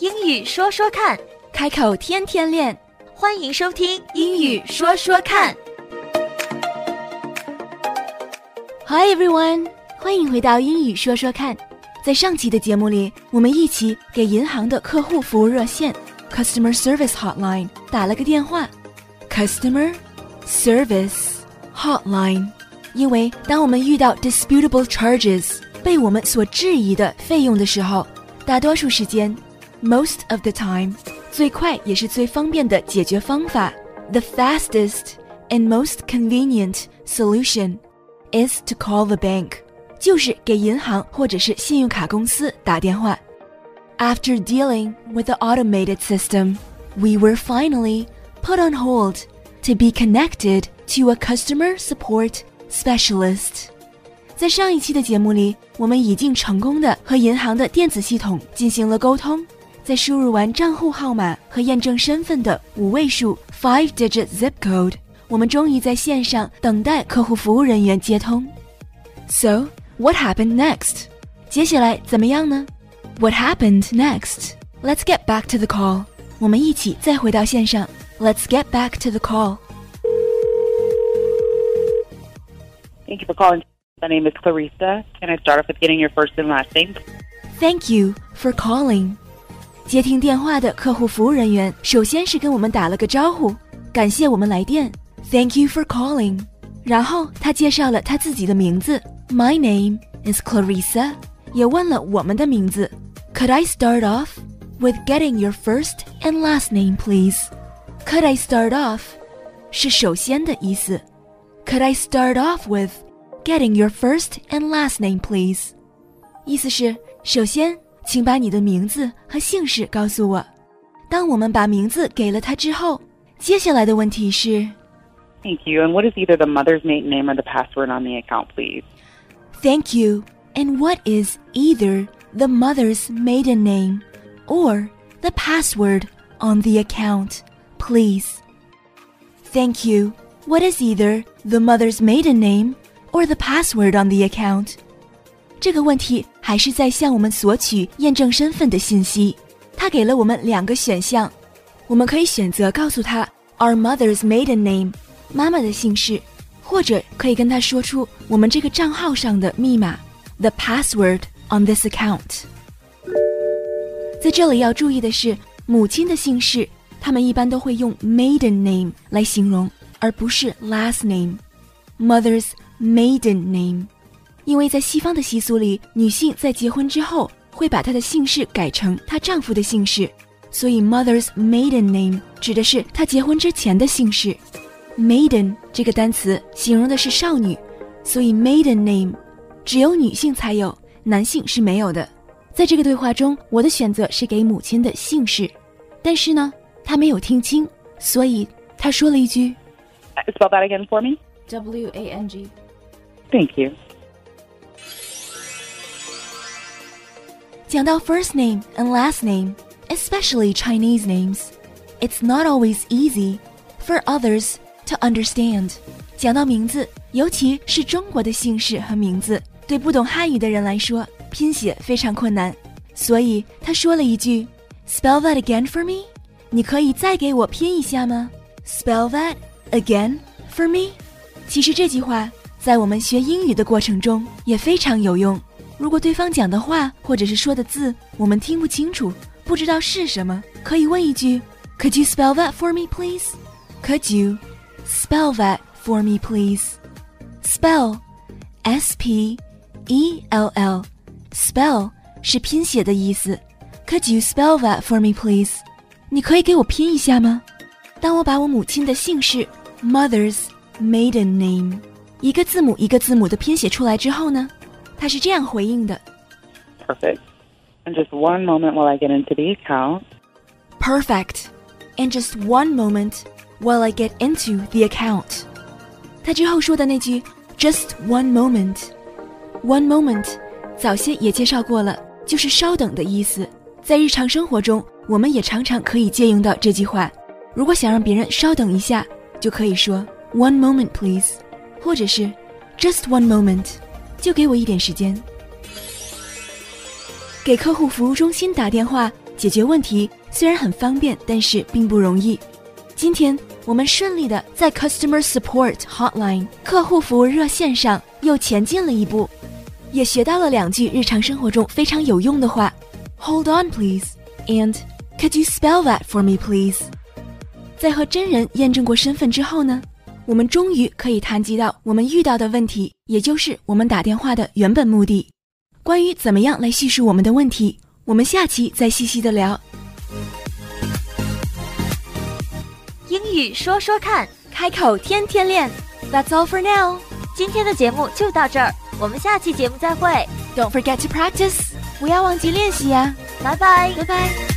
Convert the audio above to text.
英语说说看，开口天天练。欢迎收听英语说说看。Hi everyone，欢迎回到英语说说看。在上期的节目里，我们一起给银行的客户服务热线 （Customer Service Hotline） 打了个电话。Customer Service Hotline，因为当我们遇到 disputable charges 被我们所质疑的费用的时候，大多数时间 （most of the time） 最快也是最方便的解决方法 （the fastest and most convenient solution） is to call the bank，就是给银行或者是信用卡公司打电话。After dealing with the automated system, we were finally put on hold to be connected to a customer support specialist. 在上一期的节目里，我们已经成功的和银行的电子系统进行了沟通。 在输入完账户号码和验证身份的五位数 five-digit zip code，我们终于在线上等待客户服务人员接通。So what happened next？接下来怎么样呢？What happened next? Let's get back to the call. 我们一起再回到线上。Let's get back to the call. Thank you for calling. My name is Clarissa. Can I start off with getting your first and last name? Thank you for calling. 接听电话的客户服务人员首先是跟我们打了个招呼，感谢我们来电。Thank you for calling. 然后他介绍了他自己的名字，My name is Clarissa，也问了我们的名字。Could I start off with getting your first and last name, please? Could I start off 是首先的意思。Could I start off with getting your first and last name, please? 意思是首先， 请把你的名字和姓氏告诉我。当我们把名字给了他之后，接下来的问题是 Thank you. And what is either the mother's maiden name or the password on the account, please? Thank you. And what is either the mother's maiden name or the password on the account, please? Thank you. What is either the mother's maiden name or the password on the account? 这个问题 还是在向我们索取验证身份的信息。他给了我们两个选项，我们可以选择告诉他 our mother's maiden name，妈妈的姓氏，或者可以跟他说出我们这个账号上的密码 the password on this account。在这里要注意的是，母亲的姓氏，他们一般都会用 maiden name 来形容，而不是 last name。Mother's maiden name，因为在西方的习俗里，女性在结婚之后会把她的姓氏改成她丈夫的姓氏，所以 mother's maiden name 指的是她结婚之前的姓氏。maiden 这个单词形容的是少女，所以 maiden name 只有女性才有，男性是没有的。在这个对话中，我的选择是给母亲的姓氏，但是呢，他没有听清，所以他说了一句 Uh, Spell that again for me. W A N G。Thank you. 讲到 first name and last name, especially Chinese names, it's not always easy for others to understand. 讲到名字，尤其是中国的姓氏和名字，对不懂汉语的人来说，拼写非常困难。所以他说了一句：“Spell that again for me。”你可以再给我拼一下吗？Spell that again for me。其实这句话在我们学英语的过程中也非常有用。 如果对方讲的话或者是说的字我们听不清楚，不知道是什么，可以问一句：“Could you spell that for me, please? Could you spell that for me, please? Spell, S P E L L, spell 是拼写的意思。Could you spell that for me, please? 你可以给我拼一下吗？当我把我母亲的姓氏 mother's maiden name 一个字母一个字母的拼写出来之后呢， 他是这样回应的 Perfect. And just one moment while I get into the account. ：“Perfect.” And just one moment while I get into the account. 他之后说的那句 “just one moment”。One moment，早些也介绍过了，就是稍等的意思。在日常生活中，我们也常常可以借用到这句话。如果想让别人稍等一下，就可以说 “One moment, please”，或者是 “Just one moment”， 就给我一点时间。给客户服务中心打电话，解决问题虽然很方便，但是并不容易。今天我们顺利的在 Customer Support Hotline 客户服务热线上又前进了一步，也学到了两句日常生活中非常有用的话。Hold on, please, and could you spell that for me, please？在和真人验证过身份之后呢，我们终于可以谈及到我们遇到的问题，也就是我们打电话的原本目的。关于怎么样来叙述我们的问题，我们下期再细细的聊。英语说说看，开口天天练。That's all for now。今天的节目就到这儿，我们下期节目再会。Don't forget to practice，不要忘记练习呀、拜拜。拜拜。